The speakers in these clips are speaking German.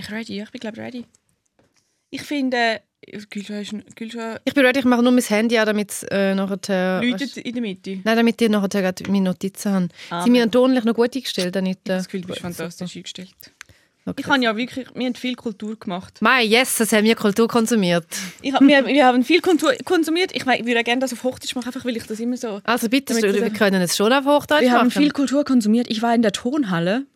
ich ready? Ja, ich bin, glaube ready. Ich finde... Gülscha Ich bin ready, ich mache nur mein Handy an, damit es äh, nachher... läutet in der Mitte. Nein, damit ihr nachher gerade meine Notizen habt. Ah, Sind wir tonlich noch gut eingestellt, Anita? Ich habe das Gefühl, du bist fantastisch eingestellt. Okay. Ich habe ja wirklich... Wir haben viel Kultur gemacht. Mei, yes, das haben wir Kultur konsumiert. Ich wir, wir haben viel Kultur konsumiert. Ich, mein, ich würde gerne das auf Hochdeutsch machen, einfach weil ich das immer so... Also bitte, wir können es schon auf Hochdeutsch Wir haben machen. viel Kultur konsumiert. Ich war in der Tonhalle.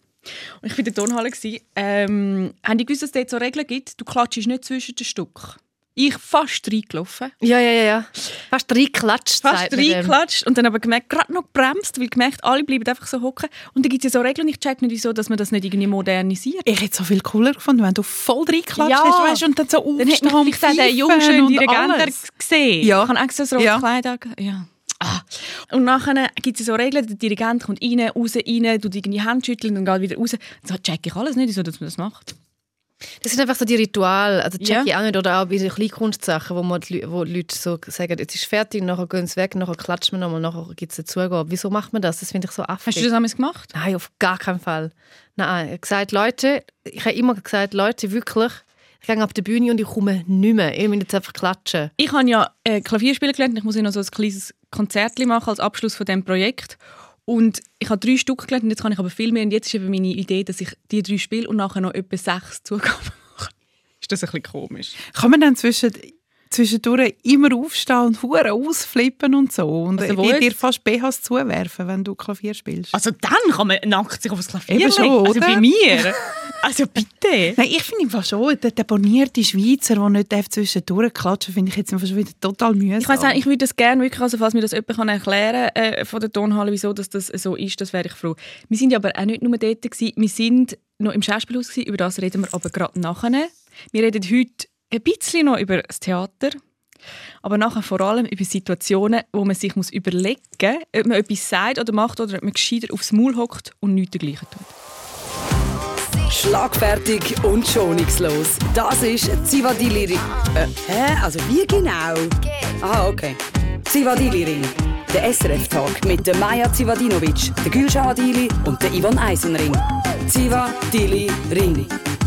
Und ich war in der gewesen. Ähm, haben die gewusst, dass es dort so Regeln gibt? Du klatschst nicht zwischen den Stück. Ich fast reingelaufen. Ja, ja, ja, ja. Fast reingeklatscht. Fast reingeklatscht und dann aber gemerkt, gerade noch gebremst, weil gemerkt, alle bleiben einfach so hocken. Und dann gibt es ja so Regeln, ich check nicht, wieso, dass man das nicht irgendwie modernisiert. Ich hätte es so viel cooler gefunden, wenn du voll reinklatscht Ja. hast, weißt, und dann so Dann hätte auch den jungen, schönen und Dirigenten gesehen. Ja. Ich habe extra das rote Ja. Kleid. Ja. Ah. Und nachher gibt es so Regeln, der Dirigent kommt rein, raus, rein, tut irgendwie Hände schütteln und dann geht wieder raus. So check ich alles nicht, wieso dass man das macht. Das sind einfach so die Rituale. Also check ich auch nicht. Oder auch bei so Kleinkunstsachen, wo, man die, wo die Leute so sagen, jetzt ist fertig, nachher gehen sie weg, nachher klatschen wir nochmal, nachher gibt es eine Zugabe. Wieso macht man das? Das finde ich so affig. Hast du das damals gemacht? Nein, auf gar keinen Fall. Nein, gesagt, Leute, ich habe immer gesagt, Leute, wirklich, ich gehe auf die Bühne und ich komme nicht mehr. Ich muss jetzt einfach klatschen. Ich habe ja äh, Klavierspielen gelernt. Ich muss ja noch so ein kleines Konzert machen als Abschluss von diesem Projekt. Und ich habe drei Stück gelernt und jetzt kann ich aber viel mehr. Und jetzt ist eben meine Idee, dass ich die drei spiele und nachher noch etwa sechs Zugaben mache. Ist das ein bisschen komisch? Kann man dann zwischen, zwischendurch immer aufstehen und hure ausflippen und so und Also wo dir, fast BHs zuwerfen, wenn du Klavier spielst? Also dann kann man nackt sich auf das Klavier Eben schon. Also oder? bei mir. Also bitte. Nein, ich finde einfach schon, der deponierte Schweizer, der nicht zwischendurch klatschen finde ich jetzt einfach schon wieder total mühsam. Ich weiß nicht, ich würde das gerne wirklich, also falls mir das jemand kann erklären kann äh, von der Tonhalle, wieso dass das so ist, das wäre ich froh. Wir sind ja aber auch nicht nur dort gewesen, wir sind noch im Schauspielhaus gewesen, über das reden wir aber gerade nachher. Wir reden heute ein bisschen noch über das Theater, aber nachher vor allem über Situationen, wo man sich muss überlegen muss, ob man etwas sagt oder macht oder ob man gescheiter aufs Maul hockt und nichts dergleichen tut. Schlagfertig und schonungslos. Das ist Zivadili Ring. Äh, hä? Also wie genau? Aha, okay. Zivadili Ring. Der SRF-Tag mit der Maja Zivadinovic, der Gülşah Adili und der Ivan Eisenring. Zivadili Ring. Aha.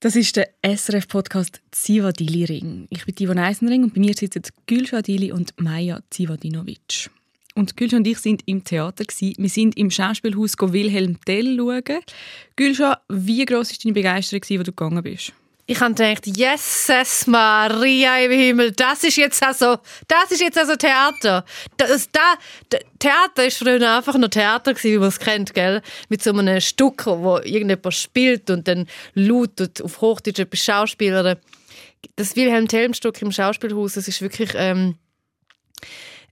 Das ist der SRF-Podcast Zivadili Ring. Ich bin Ivan Eisenring und bei mir sitzen Gülşah Adili und Maja Zivadinovic. Und Gülşah und ich sind im Theater. Wir sind im Schauspielhaus Wilhelm Tell schauen. Gülşah, wie gross war deine Begeisterung, wo du gegangen bist? Ich habe gedacht, Jesus Maria im Himmel, das ist jetzt also, das ist jetzt also Theater. Das, da, Theater ist früher einfach nur Theater gewesen, wie man es kennt, gell? Mit so einem Stück, wo irgendjemand spielt und dann laut und auf Hochdeutsch etwas Schauspieler. Das Wilhelm Tell-Stück im Schauspielhaus, das ist wirklich, ähm,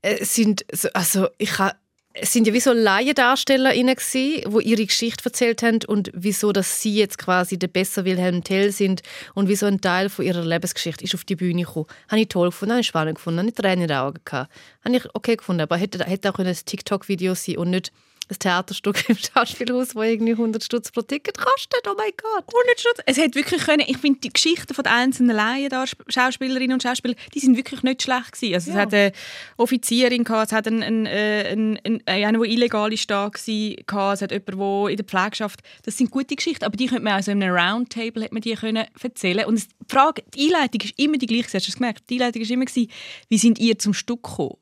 es sind, so- also ich habe es sind ja wie so LaiendarstellerInnen gsi, wo ihre Geschichte erzählt haben und wieso, dass sie jetzt quasi der besser Wilhelm Tell sind und wieso ein Teil von ihrer Lebensgeschichte ist auf die Bühne gekommen. Habe ich toll gefunden, habe ich spannend gefunden, habe ich Tränen in den Augen gehabt. Habe ich okay gefunden, aber hätte, hätte auch ein TikTok-Video sein und nicht ein Theaterstück im Schauspielhaus, wo irgendwie 100 Stutz pro Ticket kostet. Oh mein Gott. 100 Stutz. Es hätte wirklich können, ich finde die Geschichten von den einzelnen Laien da, Schauspielerinnen und Schauspieler, die sind wirklich nicht schlecht gewesen. Also es hat eine Offizierin gehabt, es hat einen, einen, äh, einen, einen, äh, einen der illegal ist da es hat jemanden, der in der Pflegschaft, das sind gute Geschichten, aber die könnte man also in einem Roundtable hätte man die können erzählen. Und die Frage, die Einleitung ist immer die gleiche. Hast du es gemerkt? Die Einleitung ist immer gewesen, wie sind ihr zum Stück gekommen?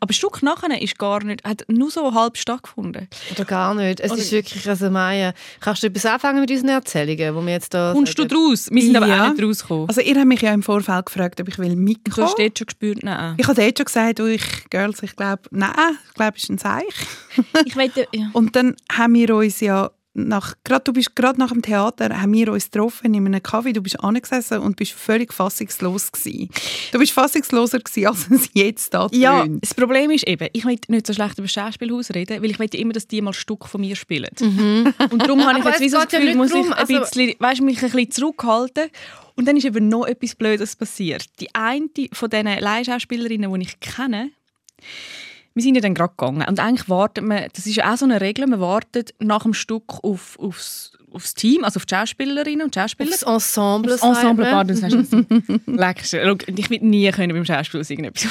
Aber das Stück nachher ist gar nicht, hat nur so halb stattgefunden. Oder gar nicht. Es Oder- ist wirklich, also Maya, kannst du etwas anfangen mit unseren Erzählungen, wo wir jetzt da Kommst du draus? Wir sind aber Ja. auch nicht rausgekommen. Also ihr habt mich ja im Vorfeld gefragt, ob ich will Du mitkommen hast dort schon gespürt, nein. Ich habe dort schon gesagt, oh, ich, Girls, ich glaube, nein, ich glaube, es ist ein Zeichen. Ich wette, ja. Und dann haben wir uns ja nach, grad, du bist gerade nach dem Theater, haben wir uns getroffen in einem Kaffee, du bist angesessen und bist völlig fassungslos gewesen. Du bist fassungsloser gewesen, als es jetzt da Ja, tönt. das Problem ist eben, ich will nicht so schlecht über das Schauspielhaus reden, weil ich will immer, dass die mal ein Stück von mir spielen. Und darum habe ich jetzt wie so das ja Gefühl, nicht muss ich ein also- bisschen, weißt, mich ein bisschen zurückhalten. Und dann ist eben noch etwas Blödes passiert. Die eine von diesen Leihschauspielerinnen, die ich kenne, wir sind ja dann gerade gegangen. Und eigentlich wartet man, das ist ja auch so eine Regel, man wartet nach dem Stück auf, aufs, aufs Team, also auf die Schauspielerinnen und Schauspieler. Das Ensemble. Das Ensemble, man. pardon, das hast du. Schau, Ich will nie können beim Schauspiel aus irgendetwas.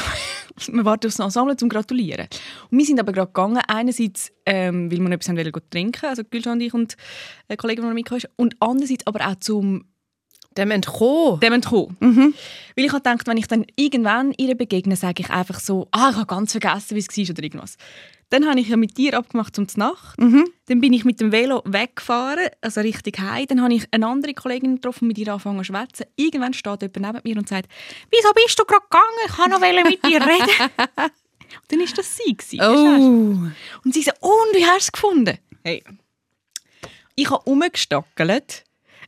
wir warten aufs Ensemble zum Gratulieren. Und wir sind aber gerade gegangen, einerseits, ähm, weil wir noch etwas haben trinken, also Gülschan und ich und eine Kollegin, die noch mitgekommen ist, und andererseits aber auch zum Dem entkommen. dem entkommen. Weil ich habe gedacht, wenn ich dann irgendwann ihr begegne, sage ich einfach so, ah, ich habe ganz vergessen, wie es war oder irgendwas. Dann habe ich ja mit dir abgemacht zum Nacht. Dann bin ich mit dem Velo weggefahren, also Richtung Heim. Dann habe ich eine andere Kollegin getroffen, mit ihr angefangen zu schwätzen. Irgendwann steht jemand neben mir und sagt, wieso bist du gerade gegangen? Ich kann noch mit dir reden. und dann war das sie. gewesen? Oh. Und sie so, und wie hast du es gefunden? Hey. Ich habe umgestackelt.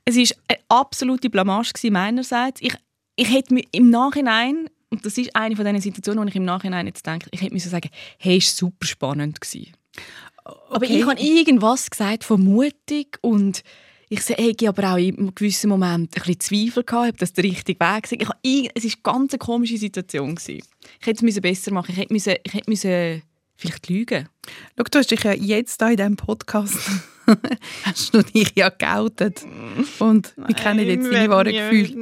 Es war eine absolute Blamage meinerseits. Ich, ich hätte mir im Nachhinein, und das ist eine von diesen Situationen, wo ich im Nachhinein jetzt denke, ich hätte müssen sagen, hey, es war super spannend. Gewesen. Aber ich habe irgendwas gesagt von mutig und ich hätte aber auch in gewissen Moment ein bisschen Zweifel gehabt, ob das der richtige Weg ist. Ich habe es war eine ganz komische Situation. Gewesen. Ich hätte es besser machen Ich hätte, müssen, ich hätte müssen vielleicht lügen Schau, du hast dich ja jetzt da in diesem Podcast hast du dich ja geoutet. Und wir kennen jetzt deine wahren Gefühle.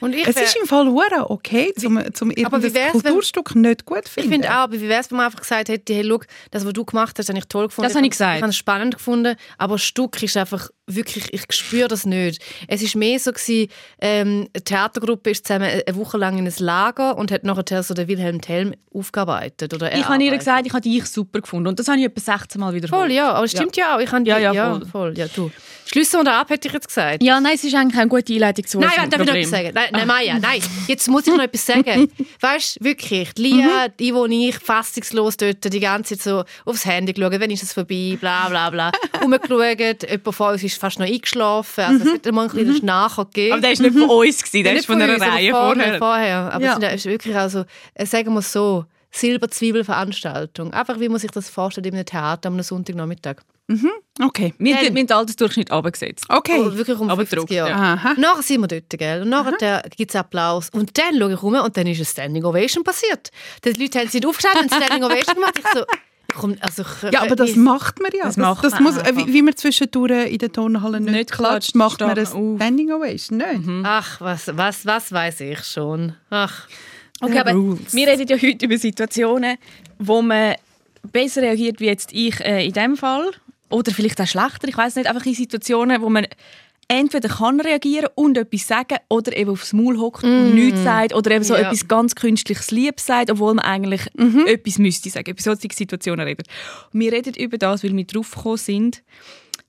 Und ich Es wär- ist im Fall hure okay, zum, zum irgendein wär's, wenn- Kulturstück nicht gut Ich finden. finde auch, aber wie wäre es, wenn man einfach gesagt hätte, hey, schau, das, was du gemacht hast, habe ich toll gefunden. Das habe ich gesagt. Ich habe es spannend gefunden, aber das Stück ist einfach wirklich, ich spüre das nicht. Es ist mehr so gewesen, ähm, eine Theatergruppe ist zusammen eine Woche lang in ein Lager und hat nachher so den Wilhelm Tell aufgearbeitet oder Ich habe ihr gesagt, ich habe dich super gefunden. Und das habe ich etwa 16 Mal wiederholt. Voll, ja, aber es stimmt ja, auch. Ich habe Ja, die- ja, ja, voll. voll. Ja, du. Schließen wir da ab, hätte ich jetzt gesagt. Ja, nein, es ist eigentlich eine gute Einleitung zu Nein, warte, darf ich noch etwas sagen? Nein, nein, Maja, nein. Jetzt muss ich noch etwas sagen. Weißt du, wirklich, die Lia, die, wo ich fassungslos dort die ganze Zeit so aufs Handy geschaut, wenn ist es vorbei, bla bla bla. Rumgeschaut, jemand von uns ist fast noch eingeschlafen. Also es hat mal ein bisschen Nachher gegeben. Aber der war nicht von uns, gewesen, der ist von einer Reihe vorher. vorher. vorher. Aber Ja. es sind- es ist wirklich also, äh, sagen wir es so, Silberzwiebelveranstaltung. Einfach wie man sich das vorstellt in einem Theater am Sonntagnachmittag. Okay. Wir haben den Altersdurchschnitt runtergesetzt. Okay. Oh, wirklich um Aber 50 gedruckt, Jahre. ja. Aha. Nachher sind wir dort, gell? Und nachher gibt es Applaus. Und dann schaue ich rum und dann ist eine Standing Ovation passiert. Die Leute haben sich aufgestanden und Standing Ovation gemacht. Ich so, komm, also ich, Ja, aber das ich- macht man ja. Das Das, macht das man muss, äh, wie, wie man zwischendurch in der Turnhalle nicht, Nicht klatscht, macht man eine. Standing Ovation. Nicht? Ach, was, was, was weiß ich schon. Ach. Okay, aber Rules. wir reden ja heute über Situationen, wo man besser reagiert wie jetzt ich äh, in dem Fall. Oder vielleicht auch schlechter. Ich weiß nicht. Einfach in Situationen, wo man entweder kann reagieren und etwas sagen oder eben aufs Maul hockt und nichts sagt oder eben so Ja. etwas ganz künstliches Lieb sagt, obwohl man eigentlich etwas müsste sagen. Über solche Situationen reden. Und wir reden über das, weil wir draufgekommen sind,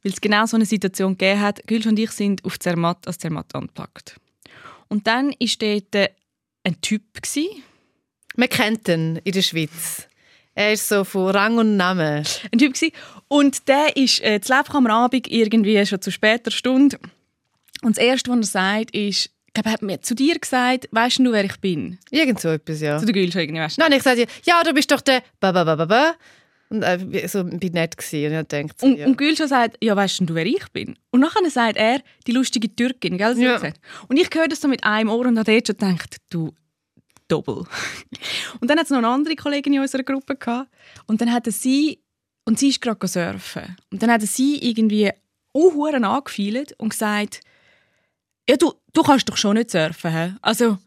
weil es genau so eine Situation gegeben hat. Gülsch und ich sind auf Zermatt als Zermatt angepackt. Und dann war dort ein Typ, gewesen, Man kennt ihn in der Schweiz. Er ist so von Rang und Namen. ein Typ gewesen. und der ist äh, zu Lebkamp am Abend irgendwie schon zu später Stunde und das erste, was er sagt, ist, ich glaube, er hat mir zu dir gesagt, weißt du, wer ich bin? Irgend so etwas, ja. Zu der Gülsch irgendwie, weißt du? Nein, ich sage dir, ja, du bist doch der ba ba ba ba ba. Und äh, so, bin nett gewesen. Und ich denkt, Und, ja. und Gülscha sagt, ja, weißt du, wer ich bin? Und nachher sagt er, die lustige Türkin, gell? das Ja. Und ich höre das so mit einem Ohr und habe dort schon gedacht, du Doppel. Und dann hat es noch eine andere Kollegin in unserer Gruppe gehabt. Und dann hat sie, und sie ist gerade surfen. Und dann hat sie irgendwie auch angefeilt und gesagt, ja, du, du kannst doch schon nicht surfen. He? Also,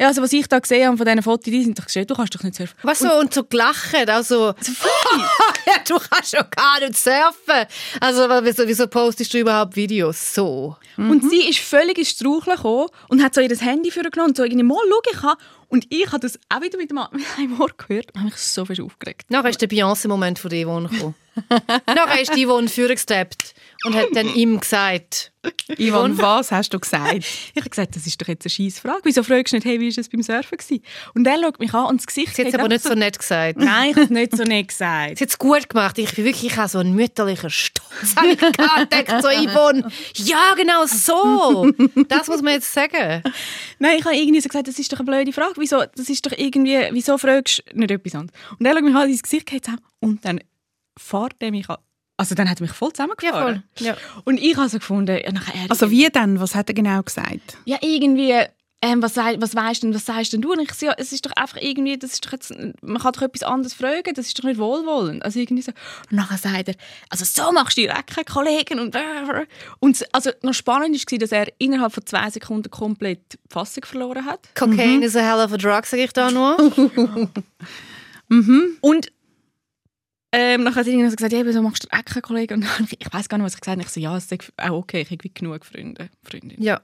ja, also was ich da gesehen habe von diesen Fotos, die sind doch gesehen, du kannst doch nicht surfen. Was so und so gelacht, also ja, du kannst ja gar nicht surfen. Also wieso, wieso postest du überhaupt Videos so? Und sie ist völlig ins Straucheln gekommen und hat so ihr Handy vorgenommen und so irgendwie, mal schau, ich habe. Und ich habe das auch wieder mit einem Ohr gehört und habe mich so fest aufgeregt. Nachher ist der Beyoncé-Moment von Yvonne gekommen. Nachher ist die Yvonne vorgesteppt und hat dann ihm gesagt, Ivan, was hast du gesagt? Ich habe gesagt, das ist doch jetzt eine scheisse Frage. Wieso fragst du nicht, hey, wie war es beim Surfen? Gewesen? Und er schaut mich an und das Gesicht sie hat es aber nicht so nett gesagt. Nein, ich habe es nicht so nett gesagt. Sie hat es gut gemacht. Ich bin wirklich ich habe so einen mütterlichen Stolz. Habe ich. Denkt so Yvonne, ja genau so. Das muss man jetzt sagen. Nein, ich habe irgendwie so gesagt, das ist doch eine blöde Frage. Wieso, das ist doch irgendwie, wieso fragst du nicht etwas anderes? Und er schaut mich an, ins Gesicht geht und dann er mich an. Also dann hat er mich voll zusammengefahren. Ja, voll. Ja. Und ich habe so gefunden, ja, nachher, Also wie denn? Was hat er genau gesagt? ja irgendwie, ähm, was, was weißt denn, was sagst denn du? Und ich so, ja, es ist doch einfach irgendwie, das ist doch jetzt, man kann doch etwas anderes fragen, das ist doch nicht wohlwollend. Also irgendwie so. Und nachher sagt er, also so machst du direkt keine Kollegen und und also noch spannend war, dass er innerhalb von zwei Sekunden komplett die Fassung verloren hat. Cocaine is a hell of a drug, sage ich da nur. Und ähm, nachher hat er irgendwie so gesagt, ja, wieso machst du keine Kollegen? Und dann, ich, weiß gar nicht, was ich gesagt habe. Ich so, ja, es ist auch okay, ich habe genug Freunde, Freundinnen. Ja.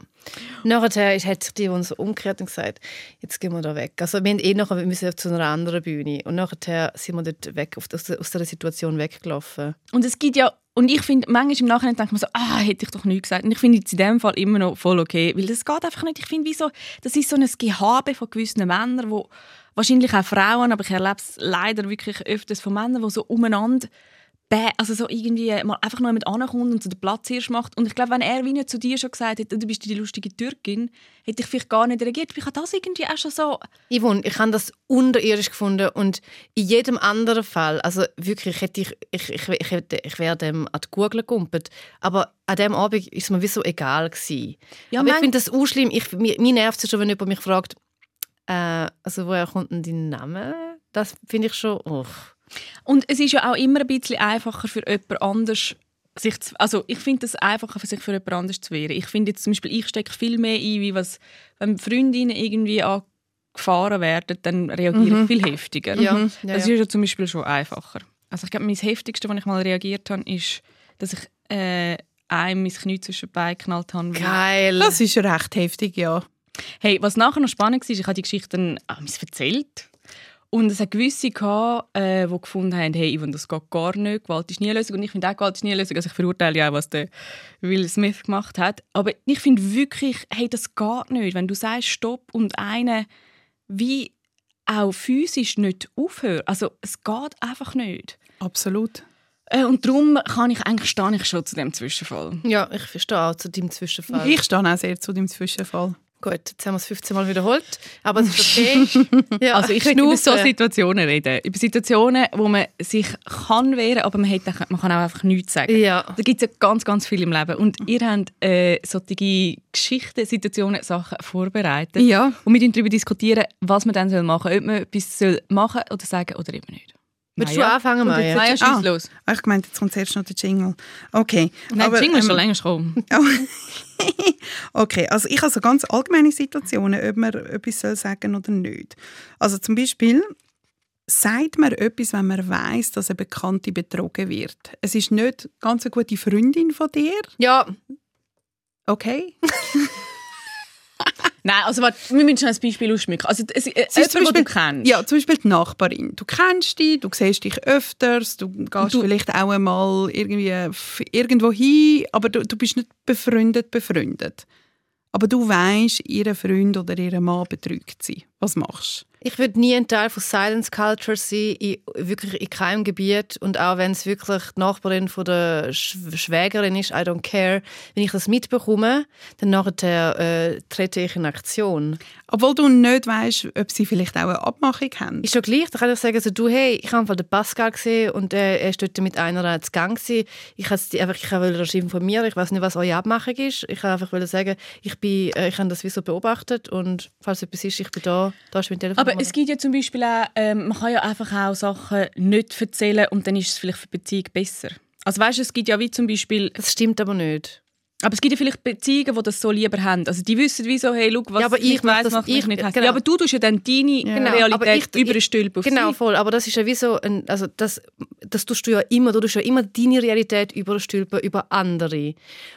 Nachher hat sich die uns umgekehrt und gesagt, jetzt gehen wir da weg. Also wir haben eh nachher, wir müssen zu einer anderen Bühne. Und nachher sind wir dort weg, aus, der- aus dieser Situation weggelaufen. Und es gibt ja, und ich finde, manchmal im Nachhinein denkt man so, ah, hätte ich doch nichts gesagt. Und ich finde es in dem Fall immer noch voll okay, weil das geht einfach nicht. Ich finde, so, das ist so ein Gehabe von gewissen Männern, wo wahrscheinlich auch Frauen, aber ich erlebe es leider wirklich öfters von Männern, die so umeinander also so irgendwie mal einfach nur mit ankommt und so den Platz erst macht. Und ich glaube, wenn er wie nicht zu dir schon gesagt hätte, du bist die lustige Türkin, hätte ich vielleicht gar nicht reagiert. Ich habe das irgendwie auch schon so... Yvonne, ich habe das unterirdisch gefunden und in jedem anderen Fall, also wirklich, hätte ich, ich, ich, ich, hätte, ich wäre dem an die Gurgel gegumpelt. Aber an dem Abend ist mir wie so egal gewesen. Ja, Aber ich finde das auch schlimm. Ich, mir, mir nervt es schon, wenn jemand mich fragt, äh, also woher kommt denn dein Name? Das finde ich schon, uch. Und es ist ja auch immer ein bisschen einfacher für jemand anders sich zu, also ich finde es einfacher für sich für jemand anders zu wehren. Ich finde jetzt zum Beispiel, ich stecke viel mehr ein, wie was, wenn Freundinnen irgendwie angefahren werden, dann reagiere ich viel heftiger. Ja, ja, das ja. ist ja zum Beispiel schon einfacher. Also ich glaube, mein heftigste, was ich mal reagiert habe, ist, dass ich äh, einem mein Knie zwischen die Beine geknallt habe. Geil. Das ist recht heftig, ja. Hey, was nachher noch spannend war, ich habe die Geschichte dann ah, erzählt. Und es hat gewisse gehabt, äh, die gefunden haben, hey, Ivan, das geht gar nicht, Gewalt ist nie eine Lösung. Und ich finde auch, Gewalt ist nie eine Lösung. Also ich verurteile ja auch, was der Will Smith gemacht hat. Aber ich finde wirklich, hey, das geht nicht. Wenn du sagst, stopp und einer wie auch physisch nicht aufhört. Also es geht einfach nicht. Absolut. Äh, und darum kann ich eigentlich, stehe ich schon zu dem Zwischenfall. Ja, ich verstehe auch zu deinem Zwischenfall. Ich stehe auch sehr zu dem Zwischenfall. Gut, jetzt haben wir es 15 Mal wiederholt, aber es ist okay. ja, Also ich will über so. Situationen reden. Über Situationen, wo man sich kann wehren, aber man, hat, man kann auch einfach nichts sagen. Ja. Da gibt es ja ganz, ganz viel im Leben. Und ihr habt äh, solche Geschichten, Situationen, Sachen vorbereitet. Ja. Und wir diskutieren darüber, diskutieren, was man dann soll machen soll. Ob man etwas soll machen oder sagen oder eben nicht. Willst du anfangen, Maya? Maja, schieß Ah. los. Ah, Ich meinte, jetzt kommt zuerst noch der Jingle. Okay. Nein, aber, der Jingle ist schon ähm, länger gekommen. Okay, also ich habe so ganz allgemeine Situationen, ob man etwas soll sagen oder nicht. Also zum Beispiel sagt man etwas, wenn man weiß, dass eine Bekannte betrogen wird. Es ist nicht ganz eine gute Freundin von dir, Ja, okay? Nein, also warte, wir müssen schon ein Beispiel ausschmücken. Also es, äh, jemand, den du kennst. Ja, zum Beispiel die Nachbarin. Du kennst die, du siehst dich öfters, du gehst Du- vielleicht auch einmal irgendwie irgendwo hin, aber du, du bist nicht befreundet, befreundet. Aber du weißt, ihr Freund oder ihr Mann betrügt sie. Was machst ich würde nie ein Teil von Silence Culture sein, in, wirklich in keinem Gebiet. Und auch wenn es wirklich die Nachbarin von der Sch Schwägerin ist, I don't care. Wenn ich das mitbekomme, dann nachher äh, trete ich in Aktion. Obwohl du nicht weißt, ob sie vielleicht auch eine Abmachung haben. Ist ja gleich, da kann ich sagen, also, du, hey, ich habe den Pascal gesehen und äh, er ist dort mit einer zu Gang gewesen. Ich wollte einfach, ich wollte das informieren, ich weiß nicht, was eure Abmachung ist. Ich wollte einfach sagen, ich bin, äh, ich habe das wie so beobachtet und falls etwas ist, ich bin da, da ist mein Telefon. Aber es gibt ja zum Beispiel auch, ähm, man kann ja einfach auch Sachen nicht erzählen und dann ist es vielleicht für die Beziehung besser. Also weißt du, es gibt ja wie zum Beispiel, das stimmt aber nicht. Aber es gibt ja vielleicht Beziehungen, die das so lieber haben. Also die wissen wie so, hey, schau, was Ja, aber ich mach weiss, das- macht mich ich- nicht hässlich. genau. Ja, aber du tust ja dann deine Genau, aber Realität ich- über ich- den Stülp auf Genau, sie. voll. Aber das ist ja wie so, ein, also das, das tust du ja immer, du tust ja immer deine Realität überstülpen über andere.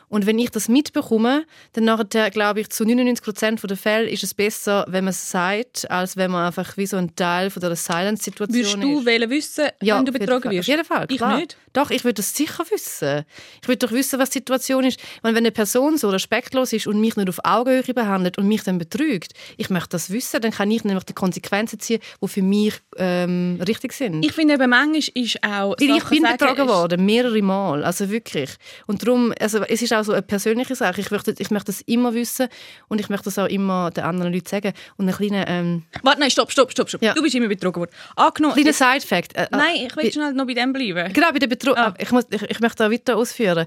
Und wenn ich das mitbekomme, dann nachher, glaube ich, zu 99% der Fälle ist es besser, wenn man es sagt, als wenn man einfach wie so ein Teil von der Silence-Situation Würdest du ist. wollen wissen, Ja, wenn du betrogen wirst? Auf jeden Fall, Ich klar. nicht. Doch, ich würde das sicher wissen. Ich würde doch wissen, was die Situation ist. Wenn eine Person so respektlos ist und mich nicht auf Augenhöhe behandelt und mich dann betrügt, ich möchte das wissen, dann kann ich nämlich die Konsequenzen ziehen, die für mich ähm, richtig sind. Ich finde eben, manchmal ist auch Weil ich bin sagen betrogen worden, mehrere Mal, also wirklich. Und darum, also es ist auch so eine persönliche Sache. Ich möchte, ich möchte das immer wissen und ich möchte das auch immer den anderen Leuten sagen. Und ein kleiner, ähm, Warte, nein, stopp, stopp, stopp, stopp. Ja. Du bist immer betrogen worden. Angenommen, kleiner Side-Fact. Äh, nein, ich will schnell noch bei dem bleiben. Genau, bei der Betru Ah. ich, muss, ich, ich möchte da weiter ausführen.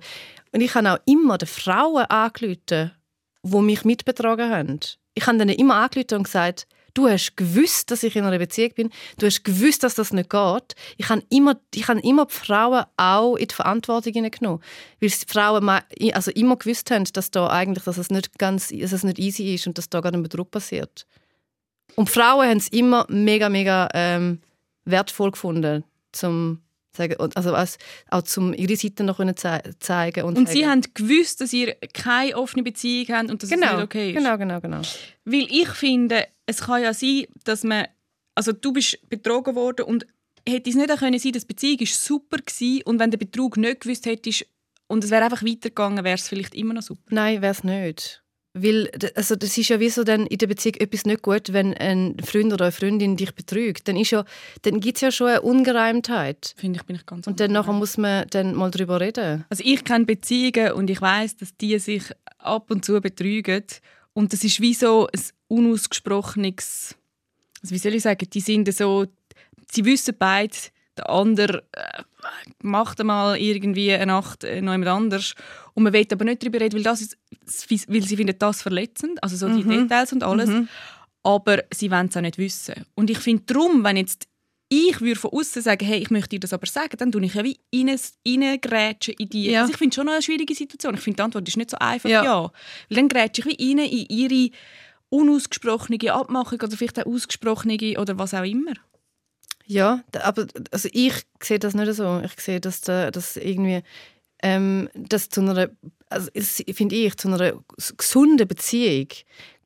Und ich habe auch immer den Frauen angerufen, die mich mitbetrogen haben. Ich habe denen immer angerufen und gesagt, du hast gewusst, dass ich in einer Beziehung bin, du hast gewusst, dass das nicht geht. Ich habe immer, ich habe immer die Frauen auch in die Verantwortung genommen, weil die Frauen also immer gewusst haben, dass da eigentlich, dass es nicht ganz, dass es nicht easy ist und dass da gar mehr Druck passiert. Und Frauen haben es immer mega, mega ähm, wertvoll gefunden, zum sagen, also als, auch zum ihre Seite noch können zei zeigen und, Und sie haben gewusst, dass ihr keine offene Beziehung habt und dass es genau, nicht okay ist. genau, genau, genau. Weil ich finde, es kann ja sein, dass man, also du bist betrogen worden und hätte es nicht auch können sein, dass die Beziehung ist super gewesen und wenn der Betrug nicht gewusst hättest und es wäre einfach weitergegangen, wäre es vielleicht immer noch super. Nein, wäre es nicht. Weil, also das ist ja wie so dann in der Beziehung etwas nicht gut, wenn ein Freund oder eine Freundin dich betrügt. Dann, ist ja, dann gibt es ja schon eine Ungereimtheit. Finde ich, bin ich ganz Und dann nachher muss man dann mal darüber reden. Also ich kenne Beziehungen und ich weiß, dass die sich ab und zu betrügen und das ist wie so ein unausgesprochenes, also wie soll ich sagen, die sind so, sie wissen beide, der andere äh, macht einmal irgendwie eine Nacht äh, noch jemand anders und man will aber nicht darüber reden, weil, das ist, weil sie finden das verletzend, also so die Details und alles, aber sie wollen es auch nicht wissen. Und ich finde darum, wenn jetzt ich würde von außen sagen, hey, ich möchte dir das aber sagen, dann tue ich ja wie rein- reingrätschen in die. Ja. Also ich finde es schon eine schwierige Situation. Ich finde, die Antwort ist nicht so einfach, Ja. ja. Weil dann grätsche ich wie rein in ihre unausgesprochene Abmachung oder vielleicht auch ausgesprochene oder was auch immer. Ja, aber also ich sehe das nicht so. Ich sehe, dass da, dass irgendwie ähm, dass zu einer, also finde ich, zu einer gesunden Beziehung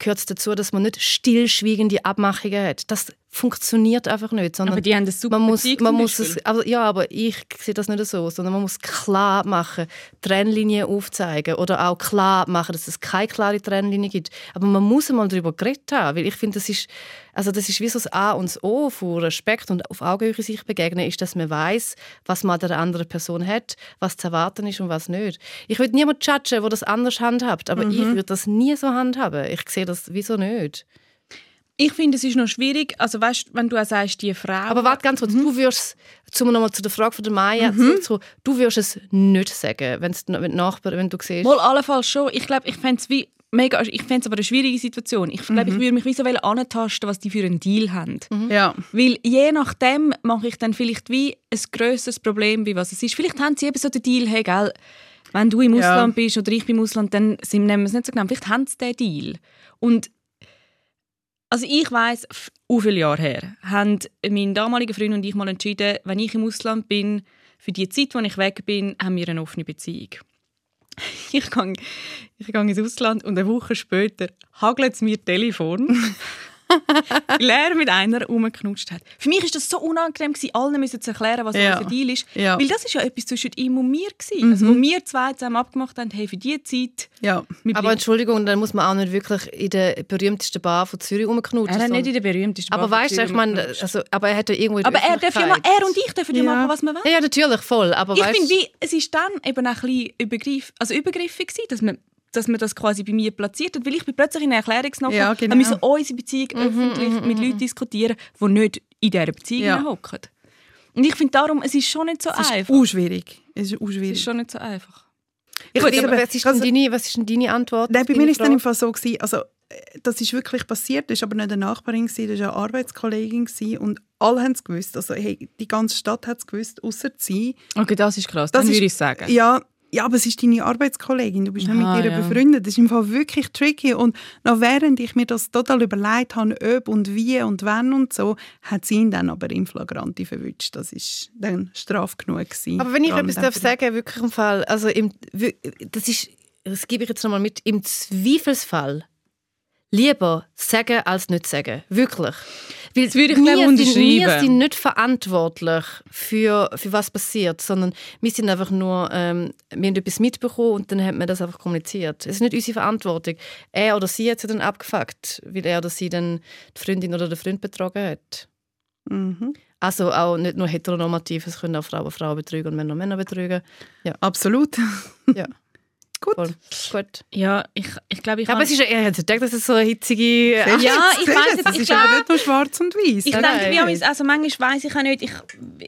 gehört dazu, dass man nicht stillschweigende Abmachungen hat. Das funktioniert einfach nicht, sondern Aber die haben eine super man muss, man muss es, aber, ja, aber ich sehe das nicht so, sondern man muss klar machen, Trennlinien aufzeigen oder auch klar machen, dass es keine klare Trennlinie gibt. Aber man muss einmal darüber geredet haben, weil ich finde, das ist, also das ist wie so das A und das O von Respekt und auf Augenhöhe sich begegnen, ist, dass man weiß, was man der anderen Person hat, was zu erwarten ist und was nicht. Ich würde niemand judgen, der das anders handhabt, aber ich würde das nie so handhaben. Ich sehe das wieso nicht. Ich finde, es ist noch schwierig, also weißt, wenn du auch sagst, die Frau... Aber warte ganz kurz, du würdest, zum nochmal zu der Frage von der Maya, Mhm. zurück, du würdest es nicht sagen, wenn die Nachbarn, wenn du siehst. Wohl allenfalls schon. Ich glaube, ich fände es wie mega, ich fände es aber eine schwierige Situation. Ich glaube, ich würde mich wie so antasten, was die für einen Deal haben. Ja. Weil je nachdem mache ich dann vielleicht wie ein grösseres Problem, wie was es ist. Vielleicht haben sie eben so den Deal, hey, gell, wenn du im Ja. Ausland bist oder ich bin im Ausland, dann sind, nehmen wir es nicht so genau. Vielleicht haben sie den Deal. Und also ich weiß, u viele Jahre her, haben mein damaliger Freund und ich mal entschieden, wenn ich im Ausland bin, für die Zeit, wo ich weg bin, haben wir eine offene Beziehung. Ich gehe ich gehe ins Ausland und eine Woche später hagelt es mir Telefon, weil er mit einer rumgeknutscht hat. Für mich war das so unangenehm, gewesen, allen müssen zu erklären, was Ja. unser Deal ist. Ja. Weil das ist ja etwas zwischen ihm und mir. Gewesen. Also, wo wir zwei zusammen abgemacht haben, hey, für diese Zeit... Ja. aber Entschuldigung, dann muss man auch nicht wirklich in der berühmtesten Bar von Zürich rumknutschen. er hat nicht in der berühmtesten aber Bar weißt du, ich meine, also, aber er hat ja irgendwo Aber er, darf ja mal, er und ich dürfen ja, machen, was wir wollen. Ja, natürlich, voll. Aber Ich weißt, finde, wie, es ist dann eben auch ein bisschen übergriff, also übergriffig gewesen, dass man, dass man das quasi bei mir platziert hat, weil ich bin plötzlich in einer Erklärungsnachricht, Ja, genau. wir müssen unsere Beziehung öffentlich mit Leuten diskutieren, die nicht in dieser Beziehung Ja. hocken. Und ich finde darum, es ist schon nicht so Es ist einfach. auch schwierig. Es ist auch Es schwierig. ist schon nicht so einfach. Ich Gut, aber was ist, also- denn deine, was ist denn deine Antwort? Nein, bei mir ist es dann im? Fall so gewesen, also äh, das ist wirklich passiert, das war aber nicht eine Nachbarin, gewesen, das war eine Arbeitskollegin gewesen, und alle haben es gewusst, also hey, die ganze Stadt hat es gewusst, außer sie. Okay, das ist krass, Das dann ist- würde ich sagen. Ja, ja, aber es ist deine Arbeitskollegin, du bist nicht mit ihr ja. befreundet, das ist im Fall wirklich tricky und noch während ich mir das total überlegt habe, ob und wie und wann und so, hat sie ihn dann aber im Flagranti verwünscht, das ist dann straf genug gewesen. Aber wenn ich etwas darf sagen, wirklich im Fall, also im, das ist, das gebe ich jetzt nochmal mit, im Zweifelsfall lieber sagen als nicht sagen. Wirklich. Weil Das würde ich, wir sind, wir sind nicht verantwortlich für, für was passiert, sondern wir sind einfach nur, ähm, wir haben etwas mitbekommen und dann hat man das einfach kommuniziert. Es ist nicht unsere Verantwortung. Er oder sie hat sie dann abgefuckt, weil er oder sie dann die Freundin oder den Freund betrogen hat. Mhm. Also auch nicht nur heteronormativ, es können auch Frauen Frauen betrügen und Männer Männer betrügen. Absolut. Ja. Gut. Voll. Gut. Ja, ich, ich glaube, ich Aber kann- es ist ja, ich hätte gedacht, dass es so eine hitzige... Ja, ich weiß jetzt, Es ich ist aber nicht nur schwarz und weiß. Ich denke, amigs- also manchmal weiß ich auch nicht, ich,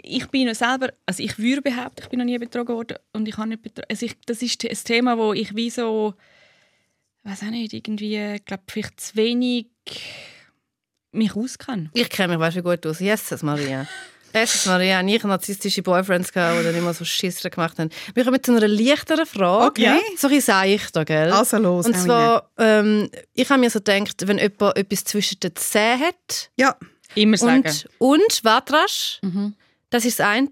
ich bin noch selber, also ich würde behaupten, ich bin noch nie betrogen worden und ich habe nicht betrogen. Also ich, das ist ein Thema, wo ich wie so, weiß auch nicht, irgendwie, ich glaube, vielleicht zu wenig mich auskenne. Ich kenne mich weißt du, wie gut aus. Jesus Maria. Jesus Maria, habe ich narzisstische Boyfriends gehabt, die dann immer so Schisser gemacht haben. Wir kommen zu einer leichteren Frage. Okay. So ein sage ich da, gell? Also los, Und zwar, ähm, ich habe mir so gedacht, wenn jemand etwas zwischen den Zähnen hat Ja, Immer sagen. und, und Watrasch, das ist das eine.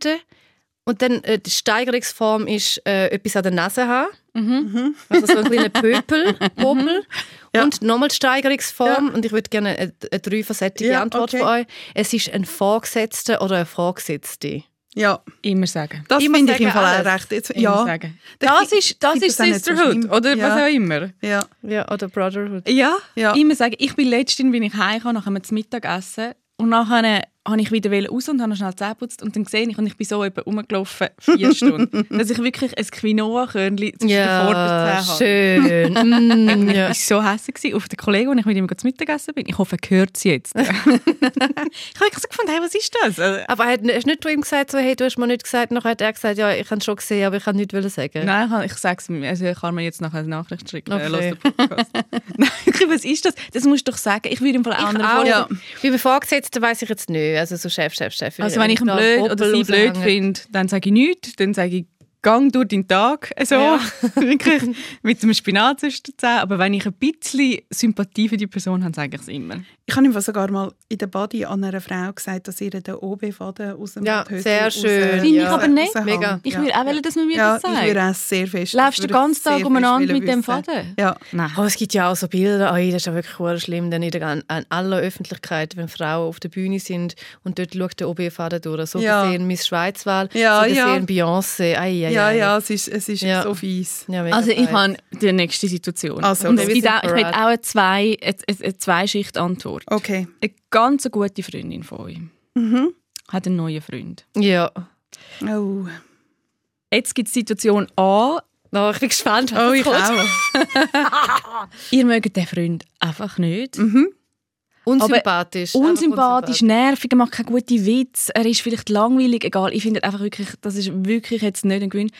Und dann äh, die Steigerungsform ist äh, etwas an der Nase haben. Also so ein kleiner Pöpel, Popel. Ja. Und nochmal die Steigerungsform. Und ich würde gerne eine, eine dreifasettige Ja, Antwort okay. von euch. Es ist ein Vorgesetzter oder eine Vorgesetzte. ja. Immer sagen. Das Immer finde ich im Fall auch alles. recht. Jetzt, Immer ja, sagen. Da Das ist, das ist das so Sisterhood, schlimm. oder Ja. was auch immer. ja. Ja, oder Brotherhood. Ja, Ja. immer sagen. Ich bin letztens bin ich heimgekommen, nachher haben wir zu Mittag essen und nachher habe ich wieder raus und habe schnell Zähne und dann gesehen ich und ich bin so etwa rumgelaufen, vier Stunden, dass ich wirklich ein Quinoa-Körnchen zwischen den Vorderzähnen habe. schön. Mm, Ich ja. war so hässlich auf den Kollegen, als ich mit ihm zu Mittagessen bin. Ich hoffe, er hört sie jetzt. ich habe wirklich so gefunden, hey, was ist das? Also, Aber hat, hast nicht du ihm gesagt, so, hey, du hast mir nicht gesagt, nachher hat er gesagt, ja, ich habe es schon gesehen, aber ich kann nichts sagen. Nein, ich, kann- ich sage es mir. Also ich kann mir jetzt nachher eine Nachricht schicken. Okay. Äh, Podcast. Nein, was ist das? Das musst du doch sagen. Ich würde im Fall Ich anderen auch. Bei den Vorgesetzten weiss ich jetzt nicht. Also so Chef, Chef, Chef. Also wenn ich ihn blöd oder sie blöd finde, dann sage ich nichts. Dann sage ich, gang durch deinen Tag. So. Ja. Wirklich mit dem Spinat zwischen den Zähnen. Aber wenn ich ein bisschen Sympathie für die Person habe, sage ich es immer. Ich habe ihm sogar mal in der Body an einer Frau gesagt, dass ihr den OB-Faden aus dem Ja, Höschen sehr raus- schön. Finde ich Ja. aber nicht. Mega. Ich ja. würde auch wollen, dass man mir ja, das sagt. ich würde auch sehr fest. Läufst du den ganzen ich Tag umeinander mit dem wissen. Faden? Ja. Nein. Oh, es gibt ja auch so Bilder, oh, das ist ja wirklich schlimm, dann in, der, an aller Öffentlichkeit, wenn Frauen auf der Bühne sind und dort schaut der OB-Faden durch. So Ja. gesehen Miss Schweizwahl, Ja, so ja. gesehen Beyoncé. Ei, ei, Ja, ei. ja, es ist, es ist Ja. so fies. Ja, Also ich habe die nächste Situation. Also, Und es gibt auch, ich hätte bereit. auch eine, zwei, eine, eine Zwei-Schicht-Antwort. Okay. Eine ganz gute Freundin von euch hat einen neuen Freund. Ja. Oh, Oh, Jetzt gibt es Situation A, ich bin gespannt, was oh ich kommt. auch. ihr mögt den Freund einfach nicht. Unsympathisch. einfach Unsympathisch, nervig, er macht keine guten Witz, er ist vielleicht langweilig, egal. Ich finde einfach wirklich, das ist wirklich jetzt nicht ein Gewinn.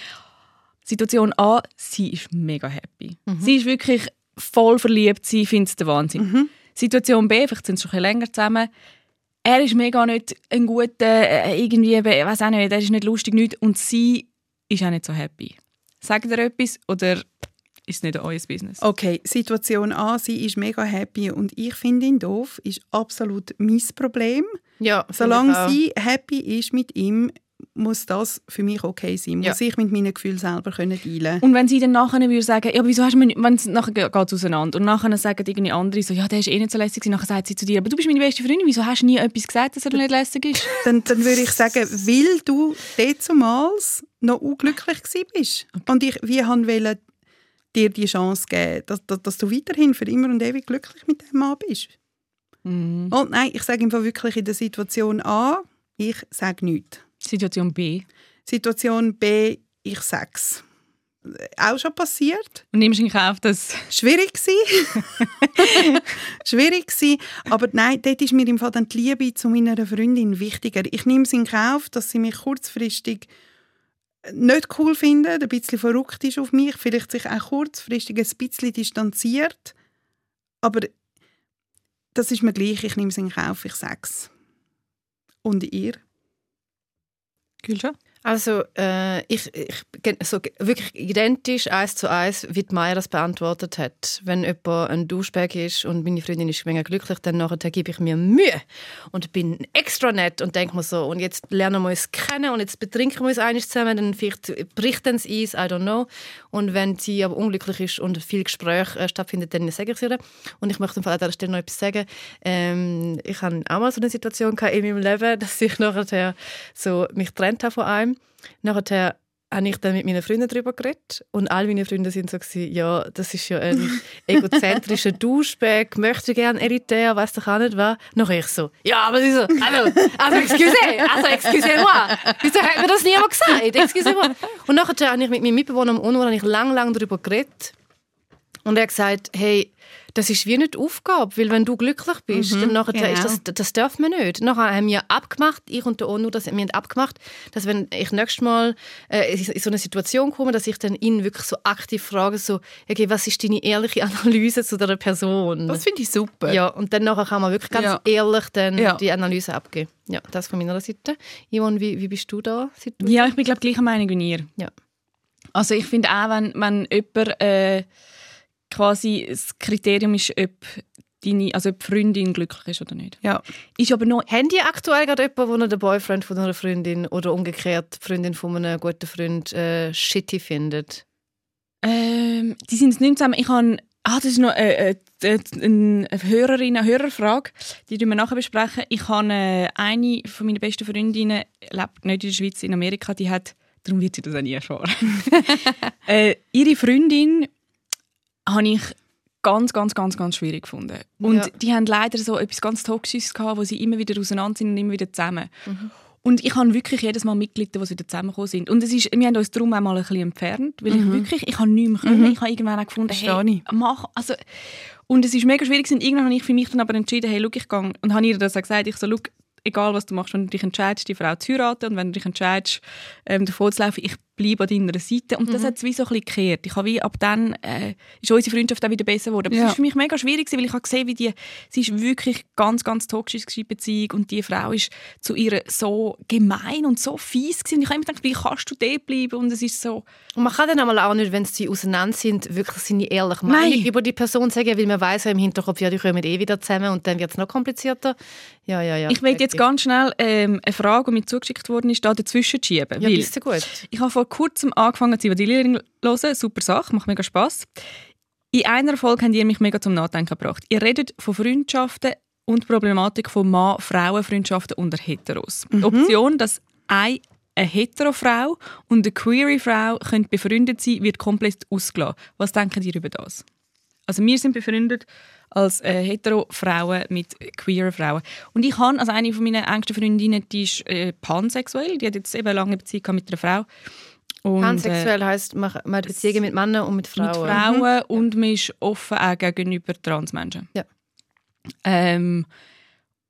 Situation A, sie ist mega happy. Sie ist wirklich voll verliebt, sie findet es der Wahnsinn. Situation B, vielleicht sind sie schon ein länger zusammen, er ist mega nicht ein guter, äh, irgendwie, ich weiß auch nicht, er ist nicht lustig, nicht, und sie ist auch nicht so happy. Sagt ihr etwas oder ist es nicht euer Business? Okay, Situation A, sie ist mega happy und ich finde ihn doof, ist absolut mein Problem. Ja, Solange sie happy ist mit ihm, muss das für mich okay sein. Muss Ja. ich mit meinen Gefühlen selber können dealen Und wenn sie dann nachher würde sagen, ja, aber wieso hast du mir nicht, wenn es nachher geht es auseinander und nachher sagen irgendwie andere so, ja, der ist eh nicht so lässig, nachher sagt sie zu dir, aber du bist meine beste Freundin, wieso hast du nie etwas gesagt, dass er nicht lässig ist? dann, dann würde ich sagen, weil du dazumals noch unglücklich gewesen bist. Und ich wie han wollte dir die Chance geben, dass, dass, dass du weiterhin für immer und ewig glücklich mit dem Mann bist. Mhm. Und nein, ich sage im Fall wirklich in der Situation A, ich sage nichts. Situation B. Situation B, ich sage es. Auch schon passiert. Und nimmst in Kauf, dass... Schwierig gsi. Schwierig gsi. Aber nein, dort ist mir im Fall dann die Liebe zu meiner Freundin wichtiger. Ich nehme es in Kauf, dass sie mich kurzfristig nicht cool findet, ein bisschen verrückt ist auf mich, vielleicht sich auch kurzfristig ein bisschen distanziert. Aber das ist mir gleich, ich nehme es in Kauf, ich sage es. Und ihr? Kult, ja. Also, äh, ich, ich so wirklich identisch eins zu eins, wie die Maya das beantwortet hat. Wenn jemand ein Duschbag ist und meine Freundin ist mega glücklich, dann nachher gebe ich mir Mühe und bin extra nett und denke mir so, und jetzt lernen wir uns kennen und jetzt betrinken wir uns einiges zusammen, dann vielleicht bricht dann das Eis, I don't know. Und wenn sie aber unglücklich ist und viel Gespräch äh, stattfindet, dann sage ich es ihr. Und ich möchte an dieser Stelle noch etwas sagen. Ähm, ich hatte auch mal so eine Situation in meinem Leben, dass ich nachher so mich getrennt habe von einem. Nachher habe ich dann mit meinen Freunden darüber geredet und all meine Freunde sind so gewesen, ja, das ist ja ein egozentrischer Duschbag, möchte gerne elitär, weiß doch auch nicht was. Nachher ich so, ja, aber sie so, also, also excuse, also excusez-moi, wieso hat mir das niemand gesagt, excusez-moi. Und nachher habe ich mit meinem Mitbewohner am ich lang, lang darüber geredet Und er hat gesagt, hey, das ist wie nicht Aufgabe, weil wenn du glücklich bist, dann nachher genau. ist das, das darf man nicht. Nachher haben wir abgemacht, ich und der ONU, dass wir haben abgemacht, dass wenn ich nächstes Mal äh, in so eine Situation komme, dass ich dann ihn wirklich so aktiv frage, so, okay, was ist deine ehrliche Analyse zu dieser Person? Das finde ich super. ja, und dann nachher kann man wirklich ganz Ja. ehrlich dann Ja. die Analyse abgeben. Ja, das von meiner Seite. Yvonne, wie, wie bist du da? Seit du- Ja, ich bin glaube gleicher Meinung wie ihr. Ja. Also ich finde auch, wenn, wenn jemand äh, quasi das Kriterium ist, ob, deine, also ob die Freundin glücklich ist oder nicht. Ja. Ist aber noch... Haben die aktuell gerade jemanden, der den Boyfriend von einer Freundin oder umgekehrt die Freundin von einem guten Freund äh, shitty findet? Ähm, die sind nicht zusammen. Ich habe... Ah, das ist noch äh, äh, eine Hörerin, eine Hörerfrage. Die wir nachher. besprechen. Ich habe äh, eine von meinen besten Freundinnen, lebt nicht in der Schweiz, in Amerika, die hat... Darum wird sie das auch nie erfahren. äh, ihre Freundin habe ich ganz, ganz, ganz, ganz schwierig gefunden. Und Ja. die haben leider so etwas ganz Toxisches gehabt, wo sie immer wieder auseinander sind und immer wieder zusammen. Und ich habe wirklich jedes Mal Mitglieder, die wieder zusammengekommen sind. Und es ist, wir haben uns darum auch mal ein bisschen entfernt, weil ich wirklich, ich habe nichts mehr können. Ich habe irgendwann auch gefunden, hey, ich. mach, also, und es ist mega schwierig gewesen. Irgendwann habe ich für mich dann aber entschieden, hey, schau, ich gehe, und habe ihr das auch gesagt, ich so, egal was du machst, wenn du dich entscheidest, die Frau zu heiraten und wenn du dich entscheidest, ähm, davon zu laufen, ich bleibe an deiner Seite. Und das hat es wie so ein bisschen gekehrt. Ich habe wie, ab dann äh, ist unsere Freundschaft auch wieder besser geworden. Aber es Ja. ist für mich mega schwierig, weil ich habe gesehen, wie die, sie ist wirklich ganz, ganz toxisch die Beziehung und die Frau ist zu ihr so gemein und so fies gewesen. Und ich habe immer gedacht, wie kannst du dort bleiben? Und es ist so, Und man kann dann einmal auch nicht, wenn sie auseinander sind, wirklich seine ehrliche Meinung Nein. über die Person sagen, weil man weiß ja im Hinterkopf, ja, die kommen eh wieder zusammen und dann wird es noch komplizierter. Ja, ja, ja. ich möchte jetzt ganz schnell ähm, eine Frage, die mir zugeschickt worden ist, da dazwischen schieben. Ja, weil bist du gut. Ich habe vor kurzem angefangen, zu hören. Super Sache, macht mega Spass. In einer Folge habt ihr mich mega zum Nachdenken gebracht. Ihr redet von Freundschaften und Problematik von Mann-Frauen-Freundschaften unter Heteros. Die Option, dass eine, eine Hetero-Frau und eine Queer-Frau befreundet sein wird komplett ausgelassen. Was denken ihr über das? Also wir sind befreundet als äh, hetero-Frauen mit queer Frauen. Und ich habe, also eine von meinen engsten Freundinnen, die ist äh, pansexuell, die hat jetzt eben lange Beziehung mit einer Frau. Und, Pansexuell heisst, man, man hat Beziehungen mit Männern und mit äh, Frauen. mit Frauen und man ist offen auch gegenüber Transmenschen. Ja. Ähm,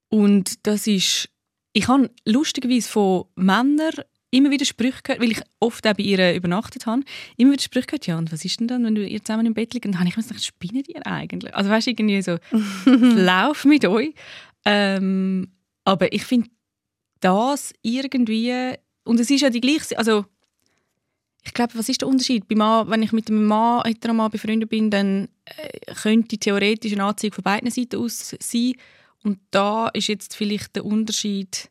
und das ist, ich habe lustigerweise von Männern immer wieder Sprüche gehört, weil ich oft auch bei ihr übernachtet habe, immer wieder Sprüche gehört, ja, und was ist denn dann, wenn du ihr zusammen im Bett liegt? Und dann habe ich mir gedacht, spinnen ihr eigentlich? Also weißt du, irgendwie so, lauf mit euch. Ähm, aber ich finde das irgendwie, und es ist ja die gleiche, also ich glaube, was ist der Unterschied? Bei Mann, wenn ich mit einem Mann, hetero Mann befreundet bin, dann äh, könnte theoretisch eine Anziehung von beiden Seiten aus sein. Und da ist jetzt vielleicht der Unterschied,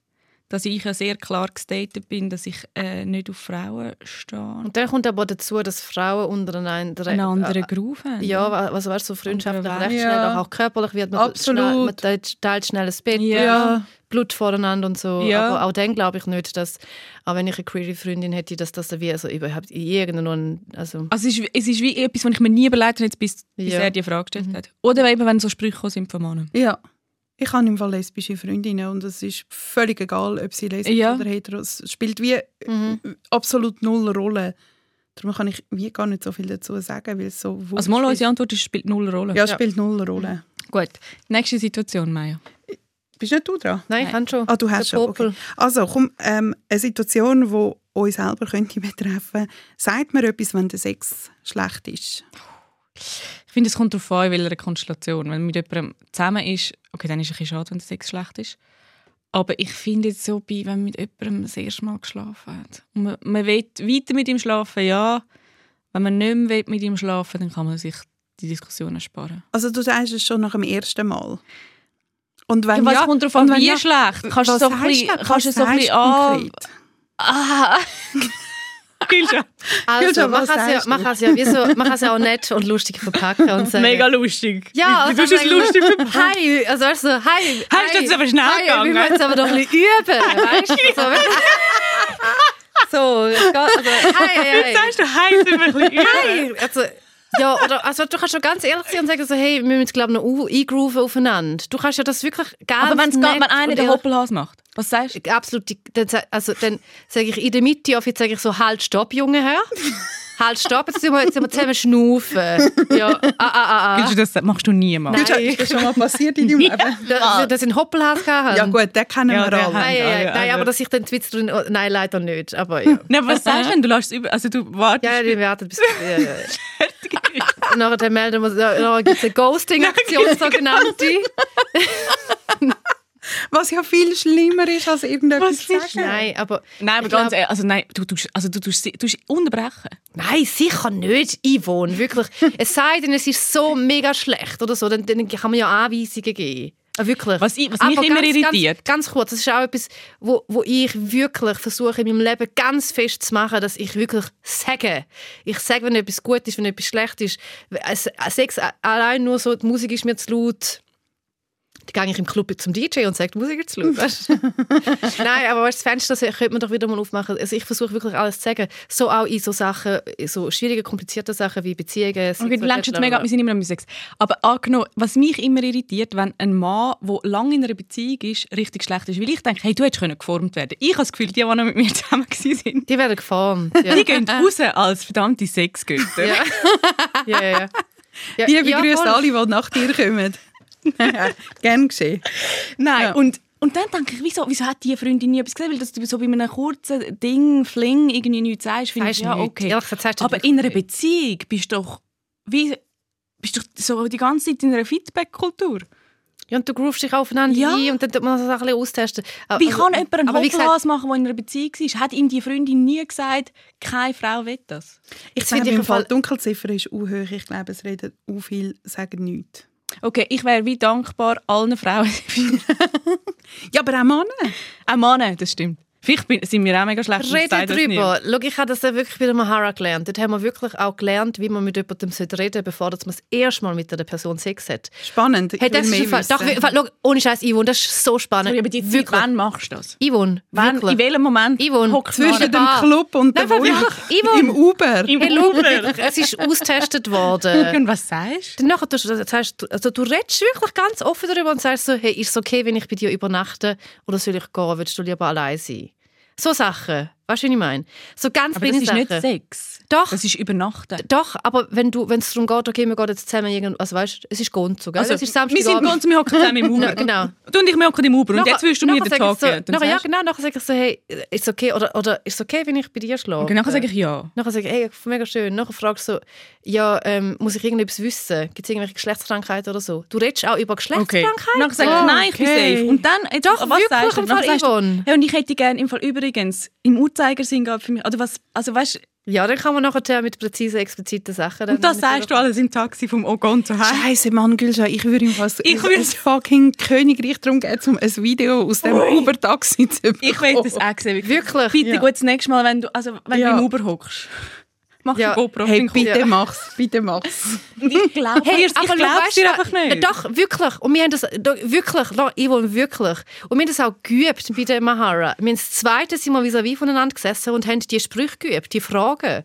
dass ich ja sehr klar gestatet bin, dass ich äh, nicht auf Frauen stehe. Und dann kommt aber dazu, dass Frauen untereinander Einen anderen äh, Groove haben. Ja, also weißt du, so freundschaftlich recht ja. schnell, auch körperlich wird man Absolut. schnell, man teilt, teilt schnell ein Bett, Ja. Blut voreinander und so. Ja. Aber auch dann glaube ich nicht, dass, auch wenn ich eine queere Freundin hätte, dass das wie also überhaupt in irgendeinem, also Also es ist, es ist wie etwas, was ich mir nie überlegt habe, jetzt bis, bis Ja. er die Frage gestellt hat. Oder eben, wenn so Sprüche sind von Männern. Ja. Ich habe im Fall lesbische Freundinnen und es ist völlig egal, ob sie lesbisch Ja. oder hetero Es spielt wie absolut null Rolle. Darum kann ich wie gar nicht so viel dazu sagen, weil es so Also mal ist. unsere Antwort ist, es spielt null Rolle. Ja, spielt null Rolle. Gut, nächste Situation, Maya. Bist nicht du dran? nein, ich kann schon. Ah, du hast schon. Okay. Also, komm, ähm, eine Situation, die uns selber könnte betreffen. Sagt mir etwas, wenn der Sex schlecht ist? Ich finde, es kommt darauf an, in welcher Konstellation. Wenn man mit jemandem zusammen ist, okay, dann ist es ein bisschen schade, wenn der Sex schlecht ist. Aber ich finde jetzt so, bei, wenn man mit jemandem das erste Mal geschlafen hat und man, man will weiter mit ihm schlafen, ja. Wenn man nicht mehr will mit ihm schlafen dann kann man sich die Diskussion ersparen. Also, du sagst es schon nach dem ersten Mal. Und wenn Ja, was ja, kommt darauf an, wie ja, schlecht? Kannst du so ein bisschen, kannst du so ein bisschen du ah, Gilja. Also, kann es ja, kann es ja, wie so, man kann es ja auch nett und lustig verpacken und sagen. Mega lustig. Ja, also du es lustig verpacken? Hi, also weißt du, hi. Hi, jetzt aber schnell hi, gegangen? Wir müssen jetzt aber doch ein bisschen üben, weißt du? So, so also, hi, hi, Jetzt sagst du, heiß über ein bisschen üben. hi. Also, ja, oder also, du kannst schon ganz ehrlich sein und sagen, so, hey, wir müssen glaube ich, noch eingrooven aufeinander. Du kannst ja das wirklich ganz Aber wenn's geht, nett wenn einer den Hoppelhas macht, was sagst du? Absolut. Dann, also, dann sage ich in der Mitte, oft sage ich so, halt, stopp, Junge Herr. halt, stopp, jetzt müssen wir, jetzt müssen wir zusammen schnaufen. Ja, ah, ah, ah, ah. Gülscha, das machst du niemals. Nein. Ist das schon mal passiert in deinem Leben? Dass, ich einen Hoppelhaus hatte? Ja gut, den kennen Ja, wir alle. haben- Nein, nein, alle, nein, alle. aber dass ich den Witz drin... oh, Nein, leider nicht, aber ja. Nein, aber was sagst du denn? Du lässt es über... Also du wartest... Ja, die werden bis... Ja, ja. Und nachher melden wir... Nachher gibt es eine Ghosting-Aktion, sogenannte. Was ja viel schlimmer ist, als irgendetwas zu sagen. Nein, aber... Nein, aber ich ganz glaub- ehrlich, also nein, du tust, also du tust, du tust unterbrechen. Nein, sicher nicht, Yvonne, wirklich. Es sei denn, es ist so mega schlecht oder so, dann, dann kann man ja Anweisungen geben. Ah, wirklich. Was ich- was mich Aber immer ganz, irritiert. Ganz, ganz kurz, das ist auch etwas, wo, wo ich wirklich versuche in meinem Leben ganz fest zu machen, dass ich wirklich sage. Ich sage, wenn etwas gut ist, wenn etwas schlecht ist. Es- Sex allein nur so, die Musik ist mir zu laut. Dann gehe ich im Club zum DJ und sage, die Musik ist zu laut. Weißt? Nein, aber weißt, das Fenster könnte man doch wieder mal aufmachen. Also ich versuche wirklich alles zu sagen. So auch in so Sachen, in so schwierige, komplizierte Sachen wie Beziehungen. Okay, du lenkst jetzt mega wir sind immer noch Sex. Aber angenommen, was mich immer irritiert, wenn ein Mann, der lange in einer Beziehung ist, richtig schlecht ist, weil ich denke, hey, du hättest können geformt werden. Ich habe das Gefühl, die, die noch mit mir zusammen waren, Die werden geformt. Ja. die gehen raus als verdammte Sexgötter. ja. ja, ja, ja. ja. Die ja, begrüßen voll. alle, die nach dir kommen. Gern geschehen. Nein, Ja. und, und dann denke ich, wieso, wieso hat die Freundin nie etwas gesagt? Weil dass du so bei einem kurzen Ding, Fling, irgendwie nichts sagst, finde ich, ja, okay. Du Aber in einer. Beziehung bist du doch, wie, bist du doch so die ganze Zeit in einer Feedback-Kultur. Ja, und du groovst dich aufeinander Ja. ein und dann tut man das ein bisschen austesten. Wie Also, kann jemand einen Hoppelhas machen, der in einer Beziehung ist? Hat ihm die Freundin nie gesagt, keine Frau will das? Ich finde finde, ich im Fall- Dunkelziffer ist auch hoch. Ich glaube, es reden auch viel, sagen nichts. Okay, ich wäre wie dankbar allen Frauen. Ja, aber auch Männer. auch Männer, das stimmt. Vielleicht bin, sind wir auch mega schlecht. Rede drüber. Schau, ich habe das ja wirklich bei der Mahara gelernt. Dort haben wir wirklich auch gelernt, wie man mit jemandem reden sollte, bevor man das erste Mal mit einer Person Sex hat. Spannend. Ich Hey, das ist Fall, doch, schau, ohne Scheiß, Yvonne, das ist so spannend. Sorry, aber die Zeit, wirklich. wann machst du das? Yvonne, Wann, wirklich. in welchem Moment Yvonne, zwischen dem. Club und der Nein, aber Wohnung. wirklich, Yvonne. Im Uber. Im Hey, Uber. es ist austestet worden. Und was sagst du? Nachher tust du, das heißt, du, also du redest wirklich ganz offen darüber und sagst so, hey, ist es okay, wenn ich bei dir übernachte oder soll ich gehen? Willst du lieber allein sein? So Sachen. Weißt du, was ich meine? So ganz Aber das ist Sachen. nicht Sex. Doch. Das ist Übernachten. Doch, aber wenn du, wenn es darum geht, okay, wir gehen jetzt zusammen irgendwo, also weißt, es ist Gonzo, gell? Also, es ist wir sind ganz, wir hocken zusammen im Uber. Genau. Du und ich, wir hocken im Uber. Und jetzt willst du mir den Tag so, geben. Dann nachher, Ja, du- genau. Nachher sage ich so, hey, ist okay, oder, oder ist okay, wenn ich bei dir schlafe? Okay, nachher sage ich ja. Nachher sage ich, hey, mega schön. Nachher fragst du so, ja, ähm, muss ich irgendetwas wissen? Gibt es irgendwelche Geschlechtskrankheiten oder so? Du redest auch über Okay. Geschlechtskrankheiten? Nachher sage ich, nein, ich bin okay. safe. Und dann, jetzt, Doch, was wirklich, sagst du? Nachher sagst du, hey, und ich hätte gerne im Fall übrigens im Uhrzeigersinn geht für mich, oder was, also weißt Ja, dann kann man nachher mit präzisen, expliziten Sachen... und das sagst du alles im Taxi vom Ogon zu Hause. Scheiße, Mann, Gülscha, ich würde ihm fast Ich ein, würde- ein fucking Königreich darum geben, um ein Video aus dem Uber-Taxi zu bekommen. Ich will das auch sehen. Wirklich? Bitte Ja. gut, das nächste Mal, wenn du, also, wenn Ja. du im Uber hockst. Mach Ja. die GoPro. Hey, bitte mach's, bitte mach's. Ich glaube Hey, ich aber glaub's dir einfach nicht. Doch, wirklich. Und wir haben das doch, wirklich, doch, Yvonne, wirklich. Und wir haben das auch geübt bei der Mahara. Wir haben das zweite sind wir vis-à-vis voneinander gesessen und haben die Sprüche geübt, die Fragen.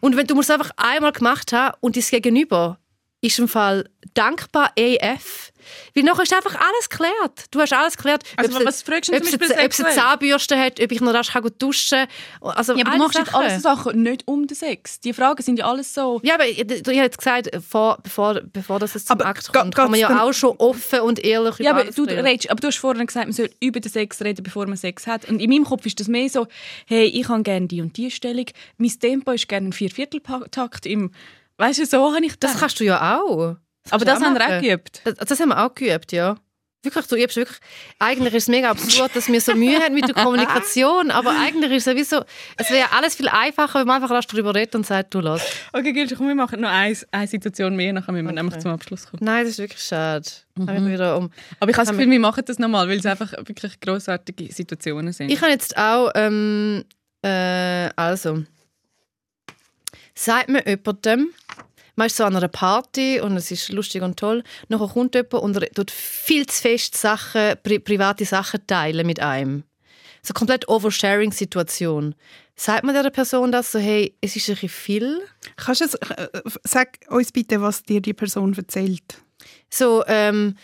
Und wenn du musst es einfach einmal gemacht haben und das Gegenüber ist im Fall dankbar AF. Weil nachher ist einfach alles geklärt. Du hast alles geklärt. Also, Ob es- was fragst du ob es eine- Ob es eine? Zahnbürste hat, ob ich noch rasch duschen kann. Also, Ja, aber du machst jetzt Sachen. alles Sachen nicht um den Sex. Die Fragen sind ja alles so... Ja, aber ich- du hast jetzt gesagt, vor, bevor, bevor das jetzt zum Aber Akt kommt, kann man ja auch schon offen und ehrlich Ja, über aber du, redest, aber du hast vorhin gesagt, man soll über den Sex reden, bevor man Sex hat. Und in meinem Kopf ist das mehr so, hey, ich habe gerne die und die Stellung. Mein Tempo ist gerne ein Viervierteltakt im... Weißt du, so habe ich Das das. kannst du ja auch. aber kannst das haben wir auch geübt. Das, das haben wir auch geübt, ja. Wirklich, du übst wirklich. Eigentlich ist es mega absurd, dass wir so Mühe haben mit der Kommunikation, aber eigentlich ist es sowieso. Es wäre alles viel einfacher, wenn man einfach darüber redet und sagt, du lass. Okay, Gülsch, komm, wir machen noch eine, eine Situation mehr, dann müssen wir nämlich zum Abschluss kommen. Nein, das ist wirklich schade. Mhm. ich um. Aber ich habe das Gefühl, wir machen das nochmal, weil es einfach wirklich grossartige Situationen sind. Ich habe jetzt auch, ähm, äh, also, sagt mir jemandem, man ist so an einer Party und es ist lustig und toll, nachher kommt jemand und er tut viel zu fest Sachen, pri private Sachen teilen mit einem. So komplett Oversharing-Situation. Sagt man der Person das so, hey, es ist ein bisschen viel? Kannst du es, äh, sag uns bitte, was dir die Person erzählt. So, ähm,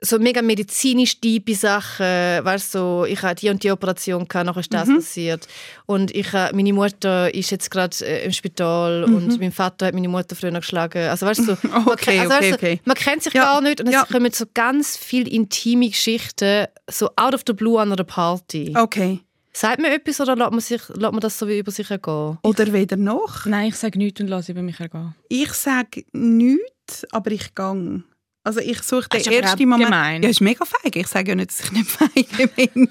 so mega medizinisch tiefe Sachen, weißt so, ich habe die und die Operation gehabt, nachher ist das passiert und ich habe, meine Mutter ist jetzt gerade äh, im Spital und mein Vater hat meine Mutter früher geschlagen, also weißt du, so, man, Okay, kennt- also, okay, weißt okay. man kennt sich Ja, gar nicht und es ja. kommen so ganz viele intime Geschichten so out of the blue an einer Party. Okay. Sagt man etwas oder lässt man, sich, lässt man das so wie über sich ergehen? Oder weder noch. Nein, ich sage nichts und lasse über mich ergehen. Ich sage nichts, aber ich gang. Also ich suche den ersten Moment. gemein. Ja, ist mega feig. Ich sage ja nicht, dass ich nicht feige bin.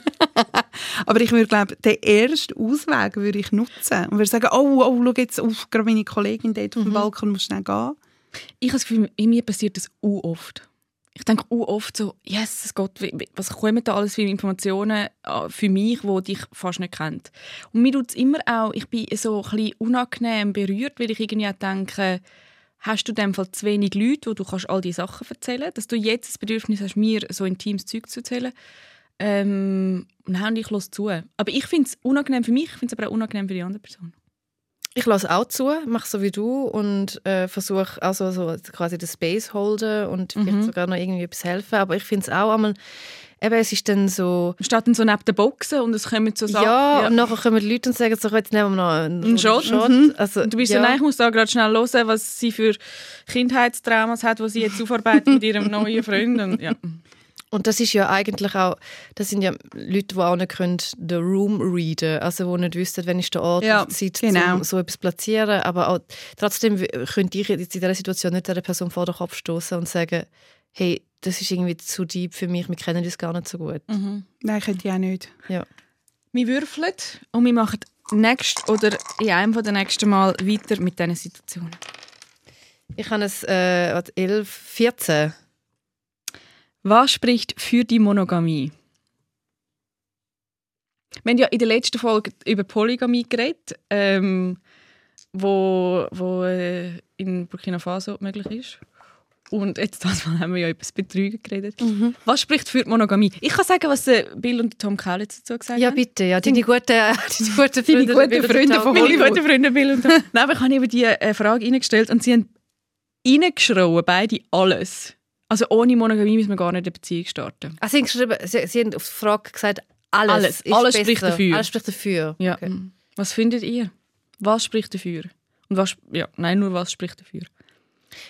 aber ich würde glaube, den ersten Ausweg würde ich nutzen und würde sagen, oh, oh, schau jetzt auf, gerade meine Kollegin dort Mhm. auf dem Balkon muss schnell gehen. Ich habe das Gefühl, in mir passiert das u oft. Ich denke u oft so, yes, Gott, was kommen da alles für Informationen äh, für mich, die dich fast nicht kennt. Und mir tut es immer auch, ich bin so ein bisschen unangenehm berührt, weil ich irgendwie auch denke, hast du dem Fall zu wenig Leute, wo du kannst all die Sachen erzählen dass du jetzt das Bedürfnis hast, mir so intimes Zeug zu erzählen. Ähm, nein, und ich höre zu. Aber ich finde es unangenehm für mich, ich finde es aber auch unangenehm für die andere Person. Ich lasse auch zu, mache so wie du und äh, versuche also so quasi den Space holden und Mhm. vielleicht sogar noch irgendwie etwas helfen. Aber ich finde es auch einmal, eben, es ist dann so, Man steht dann so neben den Boxen und es kommen so Sachen. ja, und nachher kommen die Leute und sagen so, jetzt nehmen wir noch einen, Ein Shot, Also, Und du bist ja. so, nein, ich muss da gerade schnell hören, was sie für Kindheitstraumas hat, die sie jetzt aufarbeitet mit ihrem neuen Freund. Und, ja. Und das ist ja eigentlich auch, das sind ja Leute, die auch nicht können the room readen, also die nicht wissen, wenn ist der Ort Ja, und die Zeit, genau. um so etwas platzieren, aber auch, trotzdem könnte ich jetzt in dieser Situation nicht der Person vor den Kopf stoßen und sagen, hey, das ist irgendwie zu deep für mich, wir kennen uns gar nicht so gut. Nein, könnte ich auch nicht. Ja. Wir würfeln und wir machen nächst oder in einem von den nächsten Mal weiter mit diesen Situationen. Ich habe es äh, warte, 11, 14. Was spricht für die Monogamie? Wir haben ja in der letzten Folge über Polygamie geredet, ähm, wo, wo äh, in Burkina Faso möglich ist. Und jetzt das Mal haben wir ja über das Betrügen geredet. Was spricht für die Monogamie? Ich kann sagen, was äh, Bill und Tom Kaulitz dazu gesagt Ja, haben. bitte, ja, deine guten, deine guten Deine Freunde. guten die Freunde von Meine guten Freunde Bill und Tom. Nein, aber ich habe eben die äh, Frage reingestellt und sie haben reingeschrien, beide alles. Also ohne Monogamie müssen wir gar nicht eine Beziehung starten. Ah, sie, sie, sie haben auf die Frage gesagt, alles, Alles, alles spricht dafür. Alles spricht dafür. Ja. Okay. Was findet ihr? Was spricht dafür? Und was, ja, nein, nur was spricht dafür?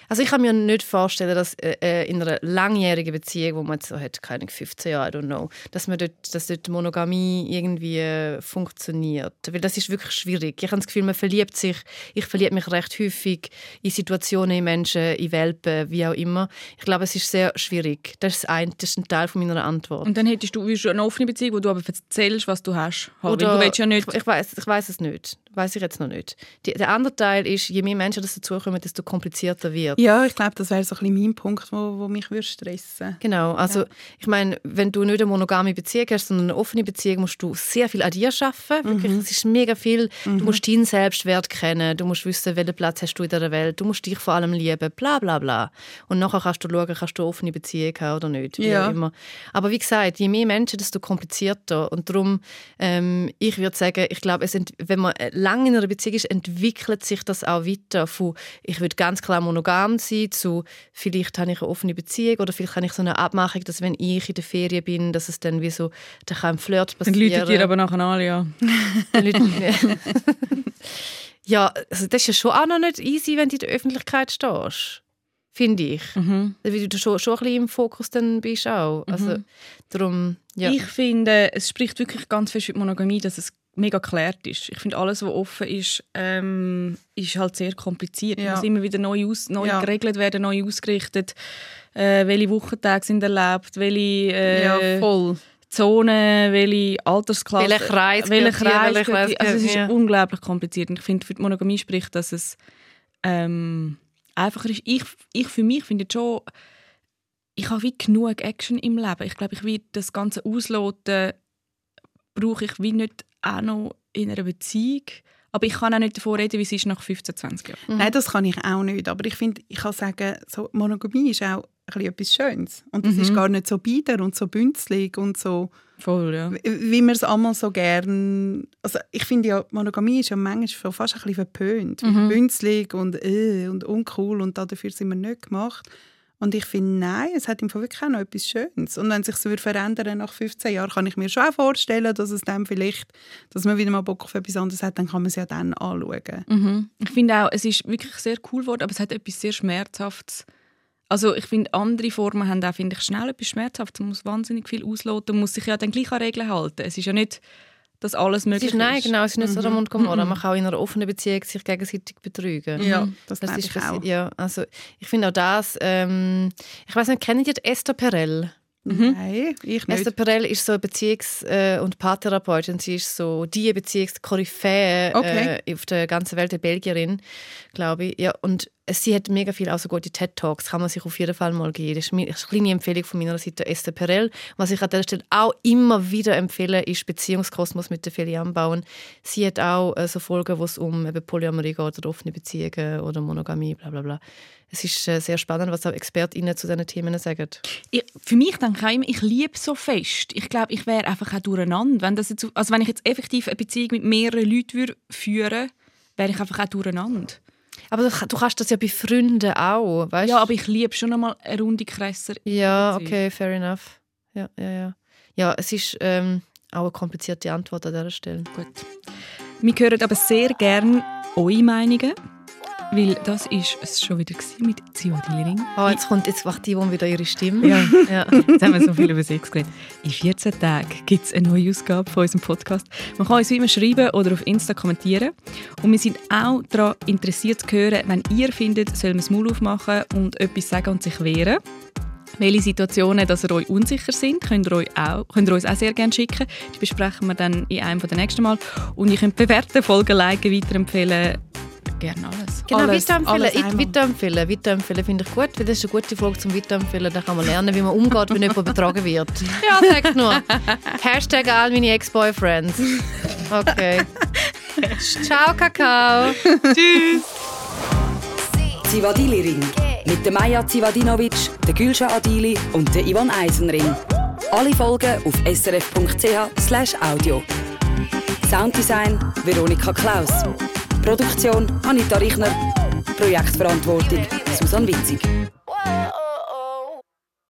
Also ich kann mir nicht vorstellen, dass äh, äh, in einer langjährigen Beziehung, wo man jetzt so hat, keine Ahnung, 15 Jahre, I don't know, dass man dort, dass dort Monogamie irgendwie äh, funktioniert. Weil das ist wirklich schwierig. Ich habe das Gefühl, man verliebt sich, ich verliebe mich recht häufig in Situationen, in Menschen, in Welpen, wie auch immer. Ich glaube, es ist sehr schwierig. Das ist ein, das ist ein Teil von meiner Antwort. Und dann hättest du, eine offene Beziehung, wo du aber erzählst, was du hast. Oder du ja nicht... Ich, ich weiß es nicht. Weiß ich jetzt noch nicht. Die, der andere Teil ist, je mehr Menschen das dazukommen, desto komplizierter wird. Ja, ich glaube, das wäre so ein bisschen mein Punkt, wo, wo mich würde stressen Genau, also ich meine, wenn du nicht eine monogame Beziehung hast, sondern eine offene Beziehung, musst du sehr viel an dir arbeiten. Wirklich, es ist mega viel. Du musst deinen Selbstwert kennen, du musst wissen, welchen Platz hast du in der Welt, du musst dich vor allem lieben, bla bla bla. Und nachher kannst du schauen, kannst du eine offene Beziehung haben oder nicht, wie Ja. auch immer. Aber wie gesagt, je mehr Menschen, desto komplizierter. Und darum, ähm, ich würde sagen, ich glaube, wenn man äh, lange in einer Beziehung ist, entwickelt sich das auch weiter von, ich würde ganz klar monogam sein, zu vielleicht habe ich eine offene Beziehung oder vielleicht habe ich so eine Abmachung, dass wenn ich in der Ferien bin, dass es dann wie so, da kann ein Flirt Dann passieren. läutet dir aber nachher an, ja. Dann ja, also das ist ja schon auch noch nicht easy, wenn du in der Öffentlichkeit stehst. Finde ich. Mhm. Weil du schon, schon ein bisschen im Fokus dann bist auch. Also, darum, ja. Ich finde, es spricht wirklich ganz viel für die Monogamie, dass es mega geklärt ist. Ich finde, alles, was offen ist, ähm, ist halt sehr kompliziert. Ja. Es muss immer wieder neu, aus, neu Ja. geregelt werden, neu ausgerichtet. Äh, welche Wochentage sind erlaubt, welche äh, Ja, voll. Zonen, welche Altersklasse, Welcher Kreis hier, Kreis gehört Kreis. Also es ist ja. unglaublich kompliziert. Und ich finde, für die Monogamie spricht, dass es ähm, einfacher ist. Ich, ich für mich finde schon, ich habe wie genug Action im Leben. Ich glaube, ich will das Ganze ausloten, brauche ich wie nicht auch noch in einer Beziehung. Aber ich kann auch nicht davon reden, wie es ist nach 15, 20 Jahren. Nein, das kann ich auch nicht. Aber ich finde, ich kann sagen, so Monogamie ist auch ein bisschen etwas Schönes. Und das ist gar nicht so bieder und so bünzlig und so, Voll, ja. wie wir es einmal so gern... Also ich finde ja, Monogamie ist ja manchmal schon fast ein bisschen verpönt. Mhm. Bünzlig und, äh, und uncool und dafür sind wir nicht gemacht. Und ich finde, nein, es hat im Fall wirklich auch noch etwas Schönes. Und wenn es sich so verändern nach 15 Jahren, kann ich mir schon auch vorstellen, dass es dann vielleicht, dass man wieder mal Bock auf etwas anderes hat, dann kann man es ja dann anschauen. Mhm. Ich finde auch, es ist wirklich sehr cool geworden, aber es hat etwas sehr Schmerzhaftes. Also ich finde, andere Formen haben auch, finde ich, schnell etwas Schmerzhaftes. Man muss wahnsinnig viel ausloten, man muss sich ja dann gleich an Regeln halten. Es ist ja nicht dass alles möglich ist. Nein, genau, es ist nicht so der Mund Gomorra. Mhm. Man kann auch in einer offenen Beziehung sich gegenseitig betrügen. Ja, das, Das glaube ist ich auch. Ja, also ich finde auch das. Ähm, ich weiß nicht, kennt ihr Esther Perel? Nein, ich nicht. Esther Perel ist so eine Beziehungs- äh, und Paartherapeutin. Sie ist so die Beziehungskoryphäe Okay. äh, auf der ganzen Welt, eine Belgierin, glaube ich. Ja, und sie hat mega viel auch so gute TED-Talks, kann man sich auf jeden Fall mal geben. Das ist eine kleine Empfehlung von meiner Seite, Esther Perel. Was ich an der Stelle auch immer wieder empfehle, ist Beziehungskosmos mit der Felian Bauen. Sie hat auch äh, so Folgen, wo es um eben Polyamorie geht oder offene Beziehungen oder Monogamie, bla bla bla. Es ist äh, sehr spannend, was auch ExpertInnen zu diesen Themen sagen. Ich, für mich denke ich immer, ich liebe so fest. Ich glaube, ich wäre einfach auch durcheinander. Wenn, das jetzt, also wenn ich jetzt effektiv eine Beziehung mit mehreren Leuten würde führen wäre ich einfach auch durcheinander. Aber du, kannst das ja bei Freunden auch, weißt Ja, aber ich liebe schon einmal eine Runde Kresser. Ja, okay, fair enough. Ja, ja, ja. Ja, es ist ähm, auch eine komplizierte Antwort an dieser Stelle. Gut. Wir hören aber sehr gerne eure Meinungen, weil das ist es schon wieder mit Ziodiliring. Oh, jetzt kommt jetzt macht die Yvonne wieder ihre Stimme. Ja. ja. Jetzt haben wir so viel über Sex geredet. In 14 Tagen gibt es eine neue Ausgabe von unserem Podcast. Man kann uns wie immer schreiben oder auf Insta kommentieren. Und wir sind auch daran interessiert zu hören, wenn ihr findet, soll man das Maul aufmachen und etwas sagen und sich wehren. Welche Situationen dass ihr euch unsicher sind, könnt ihr, euch auch, könnt ihr uns auch sehr gerne schicken. Die besprechen wir dann in einem der nächsten Mal. Und ihr könnt bewerten, folgen, liken, weiterempfehlen. Gerne alles. Genau, Alles- weiterempfehlen. alles Ich, einmal. weiterempfehlen. Weiterempfehlen finde ich gut, weil das ist eine gute Folge zum Weiterempfehlen. Da kann man lernen, wie man umgeht, wenn jemand betrogen wird. Ja, sag nur. Hashtag all meine Ex-Boyfriends. Okay. Ciao, Kakao. Zivadili Ring. Mit der Maja Zivadinovic, der Gülşah Adili und der Ivan Eisenring. Alle Folgen auf srf.ch audio. Sounddesign Veronika Klaus. Produktion Anita Richner. Projektverantwortung Susan Witzig.